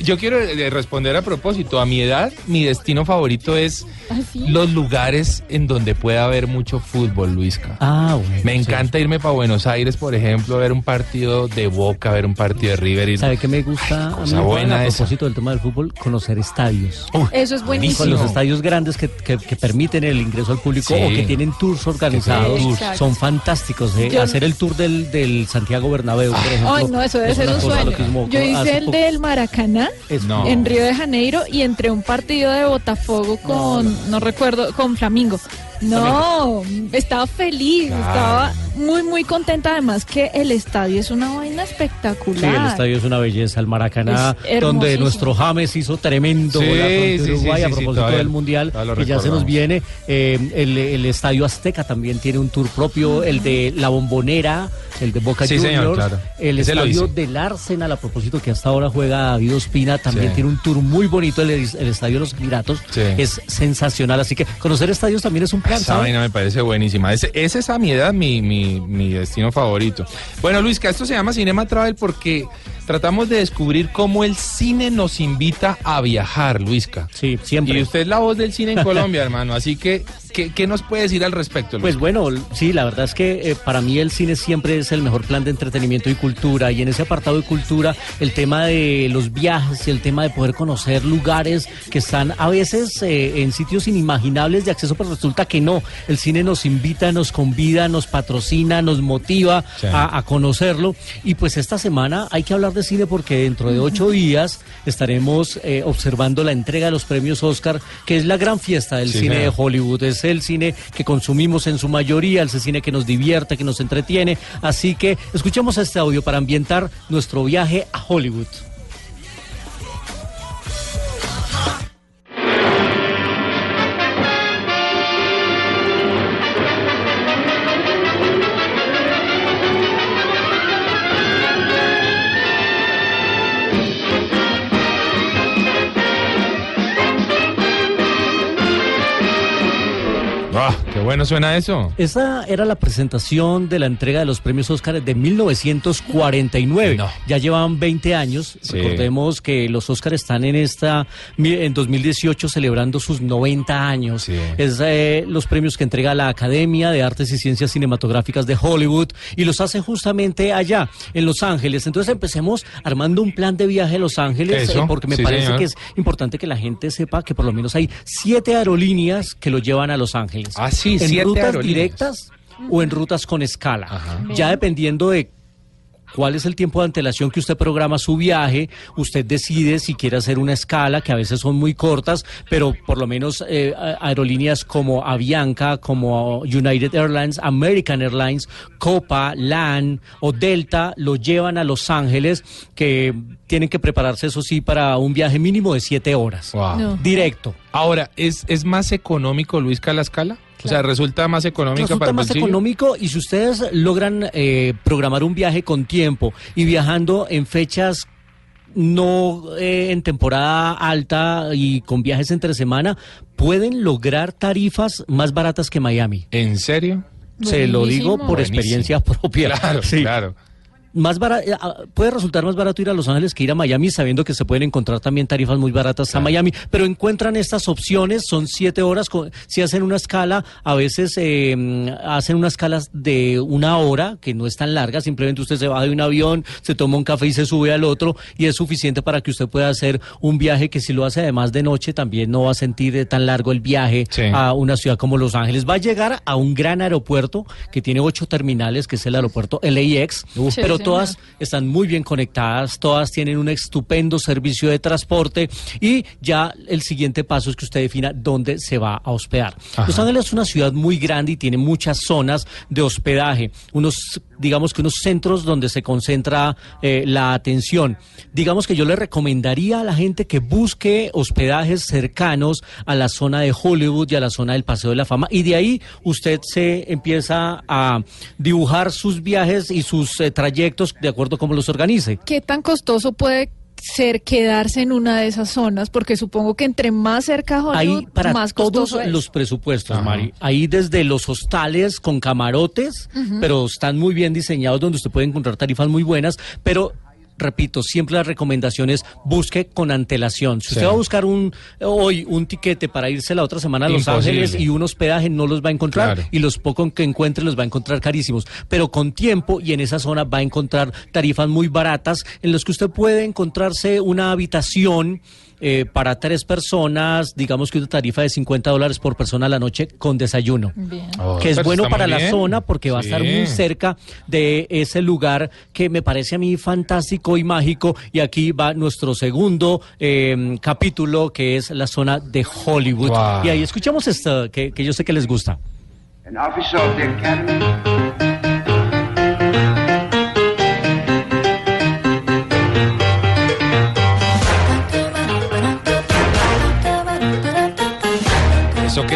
Yo quiero eh, responder a propósito. A mi edad, mi destino favorito es ¿Ah, sí? los lugares en donde pueda haber mucho fútbol, Luisca. Ah, bueno. Me sí. encanta irme para Buenos Aires, por ejemplo, a ver un partido de Boca, a ver un partido de River. y- ¿Sabe qué me gusta a mí, cosa Juan, buena a esa. propósito del tema del fútbol? Conocer estadios. Eso es Con buenísimo. los estadios grandes que, que- que permiten el ingreso al público Sí. o que tienen tours organizados Sí, son fantásticos. ¿eh? Yo- Hacer el tour del, del Santiago Bernabéu, por ejemplo. Ay, no, eso debe es ser un sueño. Yo hice el poco- del Maracaná No. en Río de Janeiro y entre un partido de Botafogo con, no, recuerdo, con Flamingo. No, estaba feliz, Claro. estaba muy, muy contenta. Además que el estadio es una vaina Sí, espectacular. el estadio es una belleza, el Maracaná, donde nuestro James hizo tremendo Sí, gol frente a sí, Uruguay sí, a sí, propósito todavía- del Mundial, que ya se nos viene. Eh, el, el Estadio Azteca también tiene un tour propio, el de La Bombonera, el de Boca Sí, señor, Juniors, claro. el Ese Estadio del Arsenal, a propósito que hasta ahora juega David Ospina, también Sí. tiene un tour muy bonito, el, el Estadio de los Emiratos, Sí. es sensacional, así que conocer estadios también es un plan, Esa me parece buenísima. Ese, ese es a mi edad mi, mi, mi destino favorito. Bueno, Luis, que esto se llama Cinema Travel porque tratamos de descubrir cómo el cine nos invita a viajar, Luisca. Sí, siempre. Y usted es la voz del cine en Colombia, hermano. Así que, ¿qué, qué nos puede decir al respecto, Luis? Pues bueno, sí, la verdad es que eh, para mí el cine siempre es el mejor plan de entretenimiento y cultura. Y en ese apartado de cultura, el tema de los viajes y el tema de poder conocer lugares que están a veces eh, en sitios inimaginables de acceso, pero resulta que no. El cine nos invita, nos convida, nos patrocina, nos motiva Sí. a, a conocerlo. Y pues esta semana hay que hablar de cine porque dentro de ocho días estaremos eh, observando la entrega de los premios Oscar, que es la gran fiesta del Sí, cine de. Hollywood. Es el cine que consumimos en su mayoría, el cine que nos divierte, que nos entretiene. Así que escuchemos este audio para ambientar nuestro viaje a Hollywood. Ah, qué bueno suena eso. Esa era la presentación de la entrega de los premios Oscar de 1949. No. Ya llevaban 20 años. Sí. Recordemos que los Oscar están en esta en 2018 celebrando sus 90 años. Sí. Es eh, los premios que entrega la Academia de Artes y Ciencias Cinematográficas de Hollywood y los hace justamente allá en Los Ángeles. Entonces empecemos armando un plan de viaje a Los Ángeles eh, porque me sí, parece señor. que es importante que la gente sepa que por lo menos hay siete aerolíneas que lo llevan a Los Ángeles. Ah, sí, en siete rutas aerolíneas. directas o en rutas con escala. Ajá. Ya dependiendo de cuál es el tiempo de antelación que usted programa su viaje, usted decide si quiere hacer una escala, que a veces son muy cortas, pero por lo menos eh, aerolíneas como Avianca, como United Airlines, American Airlines, Copa, LAN o Delta lo llevan a Los Ángeles, que tienen que prepararse, eso sí, para un viaje mínimo de siete horas. Wow. No. Directo. Ahora, ¿es, ¿es más económico, Luis, que la escala? O sea, ¿resulta más económica para Resulta el más económico y si ustedes logran eh, programar un viaje con tiempo y viajando en fechas no eh, en temporada alta y con viajes entre semana, pueden lograr tarifas más baratas que Miami. ¿En serio? Se lo digo por Buenísimo. experiencia propia. Claro, Sí. claro. Más bara- eh, ah, puede resultar más barato ir a Los Ángeles que ir a Miami, sabiendo que se pueden encontrar también tarifas muy baratas a Miami, pero encuentran estas opciones, son siete horas, con- si hacen una escala, a veces eh, mm, hacen unas escalas de una hora, que no es tan larga, simplemente usted se baja de un avión, se toma un café y se sube al otro, y es suficiente para que usted pueda hacer un viaje que si lo hace además de noche, también no va a sentir tan largo el viaje Sí. a una ciudad como Los Ángeles. Va a llegar a un gran aeropuerto que tiene ocho terminales, que es el aeropuerto LAX, Sí, pero señor. Todas están muy bien conectadas, todas tienen un estupendo servicio de transporte y ya el siguiente paso es que usted defina dónde se va a hospedar. Ajá. Los Ángeles es una ciudad muy grande y tiene muchas zonas de hospedaje, unos digamos que unos centros donde se concentra eh, la atención. Digamos que yo le recomendaría a la gente que busque hospedajes cercanos a la zona de Hollywood y a la zona del Paseo de la Fama y de ahí usted se empieza a dibujar sus viajes y sus eh, trayectos de acuerdo a cómo los organice. ¿Qué tan costoso puede ser quedarse en una de esas zonas? Porque supongo que entre más cerca Hollywood, Hay para más todos costoso es. los presupuestos, Mari. Ahí desde los hostales con camarotes, pero están muy bien diseñados donde usted puede encontrar tarifas muy buenas, pero repito, siempre la recomendación es busque con antelación. Si usted Sí. va a buscar un hoy un tiquete para irse la otra semana a Los Imposible. Ángeles y un hospedaje no los va a encontrar Claro. y los pocos que encuentre los va a encontrar carísimos, pero con tiempo y en esa zona va a encontrar tarifas muy baratas en los que usted puede encontrarse una habitación eh, para tres personas, digamos que una tarifa de 50 dólares por persona a la noche con desayuno. Oh, que es pero bueno para la bien. zona porque va a estar muy cerca de ese lugar que me parece a mí fantástico y mágico. Y aquí va nuestro segundo eh, capítulo que es la zona de Hollywood. Wow. Y ahí escuchamos esto que, que yo sé que les gusta. An officer of the Academy.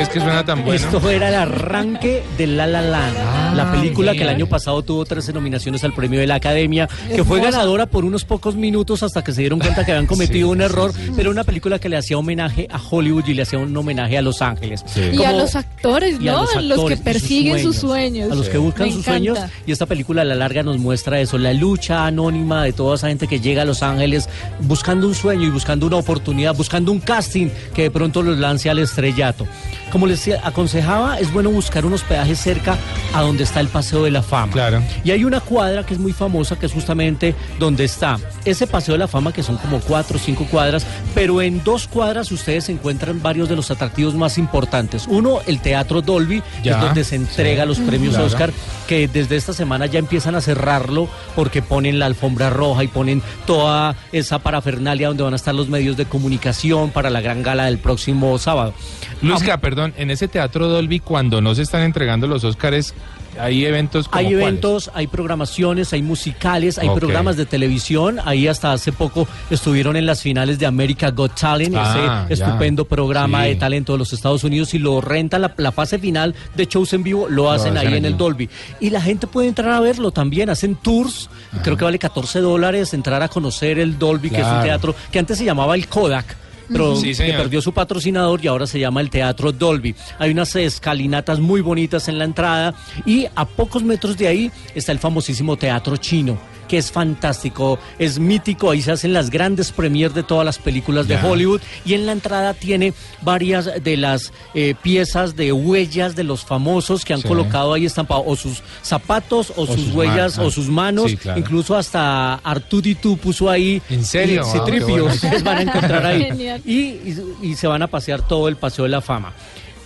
Es que suena tan bueno? Esto era el arranque de La La Land, Ah, la película que el año pasado tuvo 13 nominaciones al premio de la Academia, que fue Hermosa. ganadora por unos pocos minutos hasta que se dieron cuenta que habían cometido Sí, un error, sí, sí. pero una película que le hacía homenaje a Hollywood y le hacía un homenaje a Los Ángeles. Y a los actores, y a ¿no? los que sus persiguen sus sueños. A los que buscan Me sus encanta. sueños. Y esta película a la larga nos muestra eso, la lucha anónima de toda esa gente que llega a Los Ángeles buscando un sueño y buscando una oportunidad, buscando un casting que de pronto los lance al estrellato. Como les aconsejaba, es bueno buscar un hospedaje cerca a donde está el Paseo de la Fama. Claro. Y hay una cuadra que es muy famosa, que es justamente donde está ese Paseo de la Fama, que son como cuatro o cinco cuadras, pero en dos cuadras ustedes encuentran varios de los atractivos más importantes. Uno, el Teatro Dolby, que Ya, es donde se entrega sí, los premios claro. Oscar, que desde esta semana ya empiezan a cerrarlo porque ponen la alfombra roja y ponen toda esa parafernalia donde van a estar los medios de comunicación para la gran gala del próximo sábado. Luisca, perdón, en ese teatro Dolby, cuando no se están entregando los Óscares, hay eventos como Hay cuáles? eventos, hay programaciones, hay musicales, hay programas de televisión. Ahí hasta hace poco estuvieron en las finales de America Got Talent, Ah, ese ya. estupendo programa Sí. de talento de los Estados Unidos y lo rentan la, la fase final de shows en vivo, lo hacen ahí hacen en el. Dolby. Y la gente puede entrar a verlo también, hacen tours, creo que vale 14 dólares entrar a conocer el Dolby, que es un teatro que antes se llamaba el Kodak. Pero Sí, que perdió su patrocinador y ahora se llama el Teatro Dolby. Hay unas escalinatas muy bonitas en la entrada y a pocos metros de ahí está el famosísimo Teatro Chino que es fantástico, es mítico, ahí se hacen las grandes premiers de todas las películas de. Hollywood y en la entrada tiene varias de las eh, piezas de huellas de los famosos que han Sí. colocado ahí estampados, o sus zapatos, o, sus, sus huellas, o sus manos, Sí, claro. incluso hasta Artuditu puso ahí. ¿En serio? y Ah, Citripio, bueno. ustedes van a encontrar ahí. Y- y se van a pasear todo el Paseo de la Fama.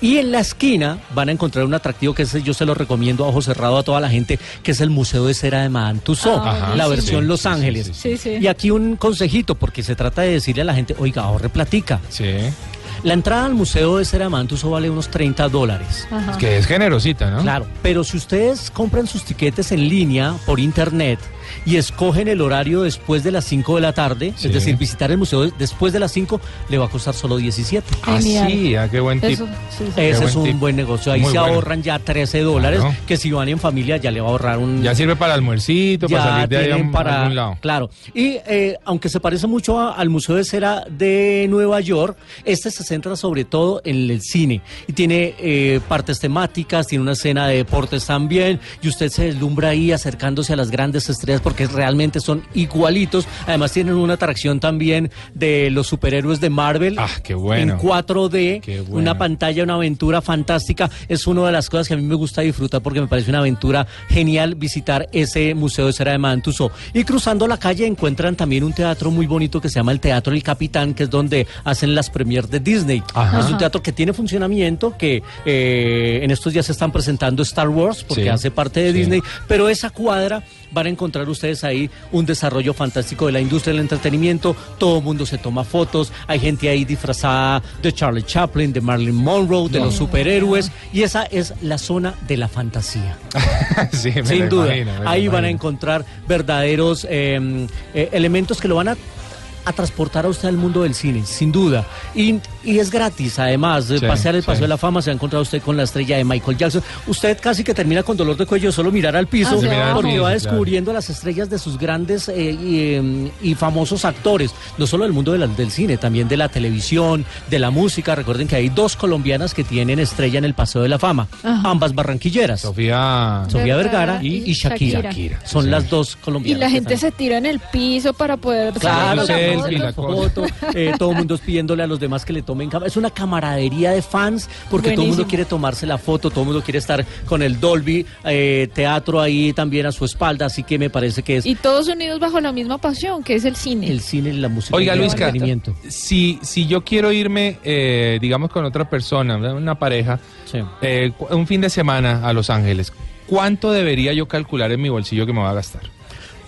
Y en la esquina van a encontrar un atractivo que ese yo se lo recomiendo a ojo cerrado a toda la gente, que es el Museo de Cera de Madame Tussauds, Ah, la sí. versión Sí, Los sí, Ángeles. sí, sí. Sí, sí. Y aquí un consejito, porque se trata de decirle a la gente, oiga, ahorre platica. Sí. La entrada al Museo de Cera de Madame Tussauds vale unos 30 dólares. Ajá. Que es generosita, ¿no? Claro, pero si ustedes compran sus tiquetes en línea por internet y escogen el horario después de las 5 de la tarde, Sí. es decir, visitar el museo después de las 5, le va a costar solo 17. Ah, sí, ah, qué buen tip. Eso, sí, sí. Ese buen es un tip. buen negocio. Ahí Muy se bueno. ahorran ya 13 dólares, Claro. que si van en familia ya le va a ahorrar un... Ya sirve para almuercito, para salir de ahí a, para- algún lado. Claro. Y eh, aunque se parece mucho a- al Museo de Cera de Nueva York, este se centra sobre todo en el cine. Y tiene eh, partes temáticas, tiene una escena de deportes también. Y usted se deslumbra ahí acercándose a las grandes estrellas porque realmente son igualitos. Además tienen una atracción también de los superhéroes de Marvel. Ah, qué bueno. En 4D, Qué bueno. una pantalla, una aventura fantástica. Es una de las cosas que a mí me gusta disfrutar porque me parece una aventura genial visitar ese Museo de Cera de Tussauds. Y cruzando la calle encuentran también un teatro muy bonito que se llama el Teatro El Capitán, que es donde hacen las premiers de Disney. Ajá. Es un teatro que tiene funcionamiento, que eh, en estos días se están presentando Star Wars porque Sí. hace parte de Sí. Disney, pero esa cuadra van a encontrar ustedes ahí un desarrollo fantástico de la industria del entretenimiento, todo el mundo se toma fotos, hay gente ahí disfrazada de Charlie Chaplin, de Marilyn Monroe, de los superhéroes, y esa es la zona de la fantasía. sí, me Sin duda, imagino, ahí van a encontrar verdaderos eh, eh, elementos que lo van a a transportar a usted al mundo del cine, sin duda. Y, y es gratis, además. de Sí, pasear el Paseo sí. de la Fama se ha encontrado usted con la estrella de Michael Jackson. Usted casi que termina con dolor de cuello solo mirar al piso, abajo. porque va claro. descubriendo las estrellas de sus grandes eh, y, eh, y famosos actores, no solo del mundo de la- del cine, también de la televisión, de la música. Recuerden que hay dos colombianas que tienen estrella en el Paseo de la Fama, Ajá. ambas barranquilleras. Sofía. Sofía Vergara y, y y Shakira. Shakira. Son Sí. las dos Y colombianas. la que gente se tira en el piso para poder Claro, la selfie, la foto, eh, todo el mundo es pidiéndole a los demás que le tomen cámara. Es una camaradería de fans porque todo el mundo quiere tomarse la foto, todo el mundo quiere estar con el Dolby eh, Teatro ahí también a su espalda, así que me parece que es Y todos unidos bajo la misma pasión, que es el cine. el cine y la música. Oiga, Luisca, si, si yo quiero irme, eh, digamos, con otra persona, una pareja, Sí. eh, un fin de semana a Los Ángeles, ¿cuánto debería yo calcular en mi bolsillo que me va a gastar?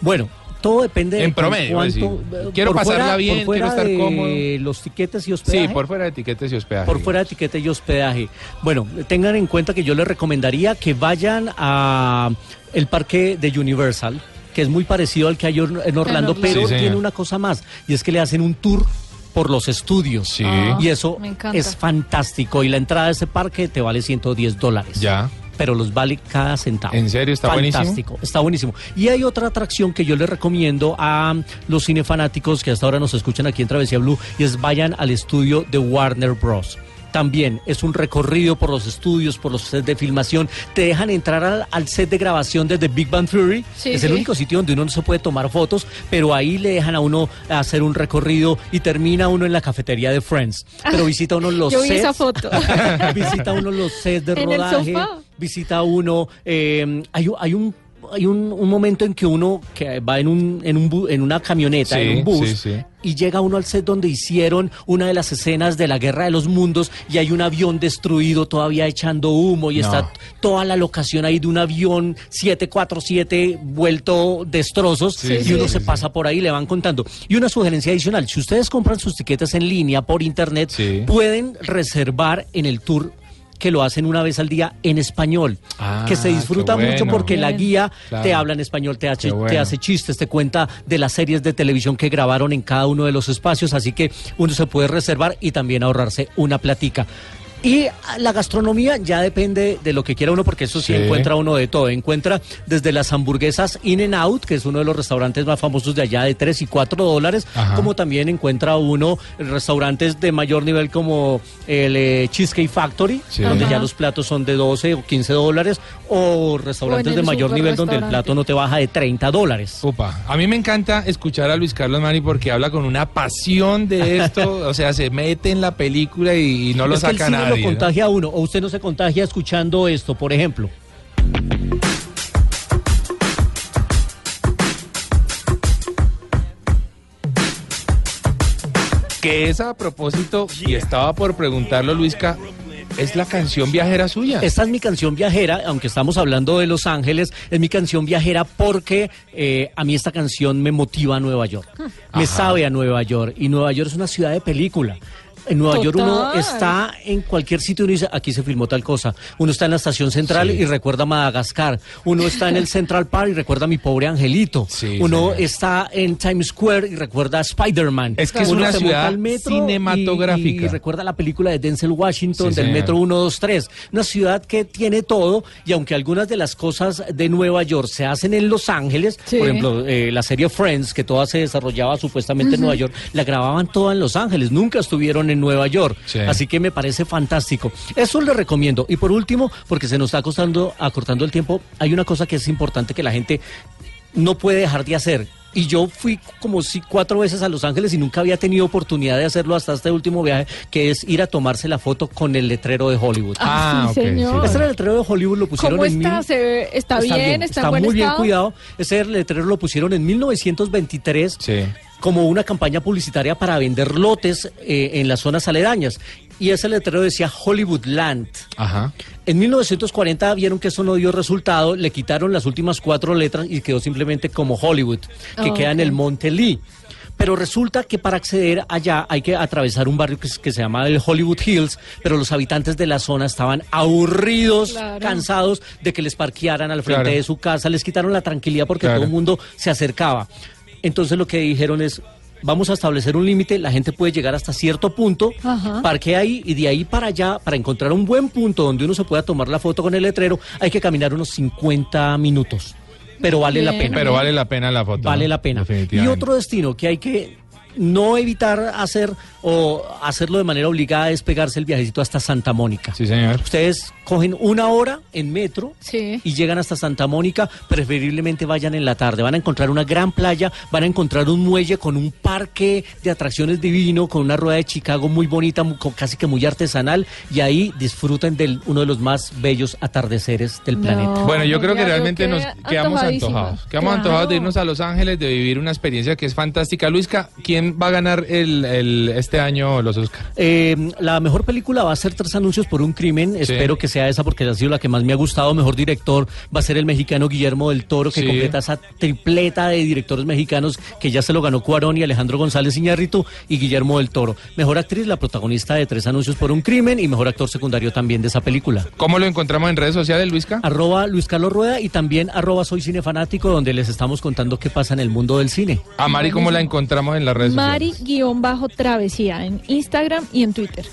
Bueno, todo depende En de promedio, cuánto. es decir, eh, quiero pasarla fuera- bien, por fuera quiero estar de cómodo. Los tiquetes y hospedaje. Sí, por fuera de etiquetes y hospedaje. Por fuera de etiqueta y hospedaje. Bueno, tengan en cuenta que yo les recomendaría que vayan a el parque de Universal, que es muy parecido al que hay en Orlando, pero señor. tiene una cosa más, y es que le hacen un tour por los estudios. Sí. Ah, Y eso es fantástico. Y la entrada a ese parque te vale 110 dólares. Ya. Pero los vale cada centavo. ¿En serio? ¿Está buenísimo? Fantástico, está buenísimo. Y hay otra atracción que yo les recomiendo a los cinefanáticos que hasta ahora nos escuchan aquí en Travesía Blue y es vayan al estudio de Warner Bros. También es un recorrido por los estudios, por los sets de filmación. Te dejan entrar al, al set de grabación de The Big Bang Theory. Sí, es el sí. único sitio donde uno no se puede tomar fotos, pero ahí le dejan a uno hacer un recorrido y termina uno en la cafetería de Friends. Pero visita uno los Yo vi sets. esa foto. visita uno los sets de En el rodaje, sofá. Visita uno, eh, hay, un- hay un hay un, un momento en que uno que va en un en un bu- en una camioneta, Sí, en un bus sí, sí. y llega uno al set donde hicieron una de las escenas de la Guerra de los Mundos y hay un avión destruido todavía echando humo y No. está toda la locación ahí de un avión 747 vuelto destrozos y uno se pasa por ahí y le van contando. Y una sugerencia adicional, si ustedes compran sus tiquetes en línea por internet, pueden reservar en el tour que lo hacen una vez al día en español, Ah, que se disfruta qué mucho porque la guía Claro. te habla en español, te hace, bueno. te hace chistes, te cuenta de las series de televisión que grabaron en cada uno de los espacios, así que uno se puede reservar y también ahorrarse una platica. Y la gastronomía ya depende de lo que quiera uno, porque eso sí, Sí. encuentra uno de todo. Encuentra desde las hamburguesas In and Out, que es uno de los restaurantes más famosos de allá, de 3 y 4 dólares, Ajá. como también encuentra uno restaurantes de mayor nivel como el eh, Cheesecake Factory, Sí. donde Ajá. ya los platos son de 12 o 15 dólares, o restaurantes O de mayor nivel donde el plato no te baja de 30 dólares. Upa, a mí me encanta escuchar a Luis Carlos Mani porque habla con una pasión de esto, o sea, se mete en la película y, y no lo saca cine nadie. lo ¿no? contagia a uno, o usted no se contagia escuchando esto, por ejemplo. Que es a propósito, y estaba por preguntarlo, Luisca, es la canción viajera suya. Esta es mi canción viajera, aunque estamos hablando de Los Ángeles, es mi canción viajera porque eh, a mí esta canción me motiva a Nueva York. Me Ajá. sabe a Nueva York. Y Nueva York es una ciudad de película. En Nueva York uno está en cualquier sitio y uno dice, aquí se filmó tal cosa. Uno está en la estación central Sí. y recuerda Madagascar. Uno está en el Central Park y recuerda a mi pobre angelito. Sí, uno señor. está en Times Square y recuerda a Spider-Man. Es que es Uno una se monta ciudad al metro y- cinematográfica. y recuerda la película de Denzel Washington Sí, del señor. metro 1, 2, 3. Una ciudad que tiene todo y aunque algunas de las cosas de Nueva York se hacen en Los Ángeles, Sí. por ejemplo, eh, la serie Friends, que toda se desarrollaba supuestamente en Nueva York, la grababan toda en Los Ángeles, nunca estuvieron en Nueva York. Sí. Así que me parece fantástico. Eso le recomiendo. Y por último, porque se nos está acostando, acortando el tiempo, hay una cosa que es importante que la gente no puede dejar de hacer. Y yo fui como si cuatro veces a Los Ángeles y nunca había tenido oportunidad de hacerlo hasta este último viaje, que es ir a tomarse la foto con el letrero de Hollywood. Ah, sí, señor. sí. Este era el letrero de Hollywood, lo pusieron ¿Cómo en está? mil- ¿Se ve- está, bien, está, en buen muy bien estado? cuidado. Ese letrero lo pusieron en 1923 Sí. Como una campaña publicitaria para vender lotes eh, en las zonas aledañas. Y ese letrero decía Hollywood Land. Ajá. En 1940 vieron que eso no dio resultado, le quitaron las últimas cuatro letras y quedó simplemente como Hollywood, que Ah, queda en el Monte Lee. Pero resulta que para acceder allá hay que atravesar un barrio que, se- que se llama el Hollywood Hills, pero los habitantes de la zona estaban aburridos, Claro. cansados de que les parquearan al frente Claro. de su casa, les quitaron la tranquilidad porque Claro. todo el mundo se acercaba. Entonces lo que dijeron es, vamos a establecer un límite, la gente puede llegar hasta cierto punto, Ajá. parque ahí y de ahí para allá, para encontrar un buen punto donde uno se pueda tomar la foto con el letrero, hay que caminar unos 50 minutos. Pero vale la pena. Pero vale la pena la foto. Vale ¿no? la pena. Y otro destino que hay que no evitar hacer o hacerlo de manera obligada es pegarse el viajecito hasta Santa Mónica. Sí, señor. Ustedes cogen una hora en metro Sí. y llegan hasta Santa Mónica, preferiblemente vayan en la tarde. Van a encontrar una gran playa, van a encontrar un muelle con un parque de atracciones divino, con una rueda de Chicago muy bonita, casi que muy artesanal, y ahí disfruten de uno de los más bellos atardeceres del No. planeta. Bueno, yo creo que realmente nos quedamos antojados. Quedamos Claro. antojados de irnos a Los Ángeles, de vivir una experiencia que es fantástica. Luisca, ¿quién va a ganar el, el- este año los Oscars? Eh, la mejor película va a ser Tres Anuncios por un Crimen. Espero que sea esa porque ha sido la que más me ha gustado. Mejor director va a ser el mexicano Guillermo del Toro, que Sí. completa esa tripleta de directores mexicanos que ya se lo ganó Cuarón y Alejandro González Iñárritu y Guillermo del Toro. Mejor actriz, la protagonista de Tres Anuncios por un Crimen y mejor actor secundario también de esa película. ¿Cómo lo encontramos en redes sociales, Luisca? Arroba Luis Carlos Rueda y también arroba Soy Cinefanático, donde les estamos contando qué pasa en el mundo del cine. A Mari, ¿cómo la encontramos en las redes sociales? Mari-travesía en Instagram y en Twitter.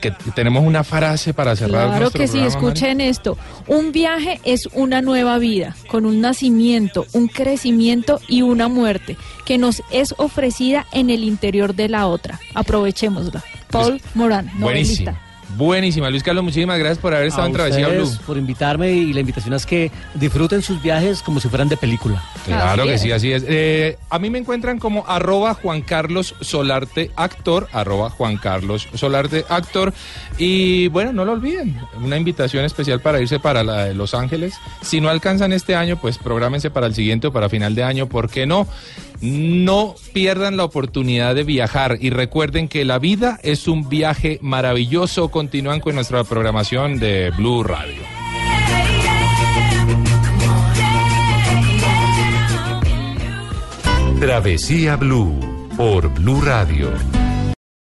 Que tenemos una frase para cerrar Claro que sí, programa, Mari. escuchen esto. Un viaje es una nueva vida, con un nacimiento, un crecimiento y una muerte, que nos es ofrecida en el interior de la otra. Aprovechémosla. Paul Morán, Buenísimo. Buenísima. Luis Carlos, muchísimas gracias por haber estado A en Travesía Blue. por invitarme y la invitación es que disfruten sus viajes como si fueran de película. Claro Así que es. sí, así es. Eh, a mí me encuentran como arroba Juan Carlos Solarte Actor, arroba Juan Carlos Solarte Actor. Y bueno, no lo olviden, una invitación especial para irse para la de Los Ángeles. Si no alcanzan este año, pues prográmense para el siguiente o para final de año, ¿por qué no? No pierdan la oportunidad de viajar y recuerden que la vida es un viaje maravilloso. Continúan con nuestra programación de Blue Radio. Travesía Blue por Blue Radio.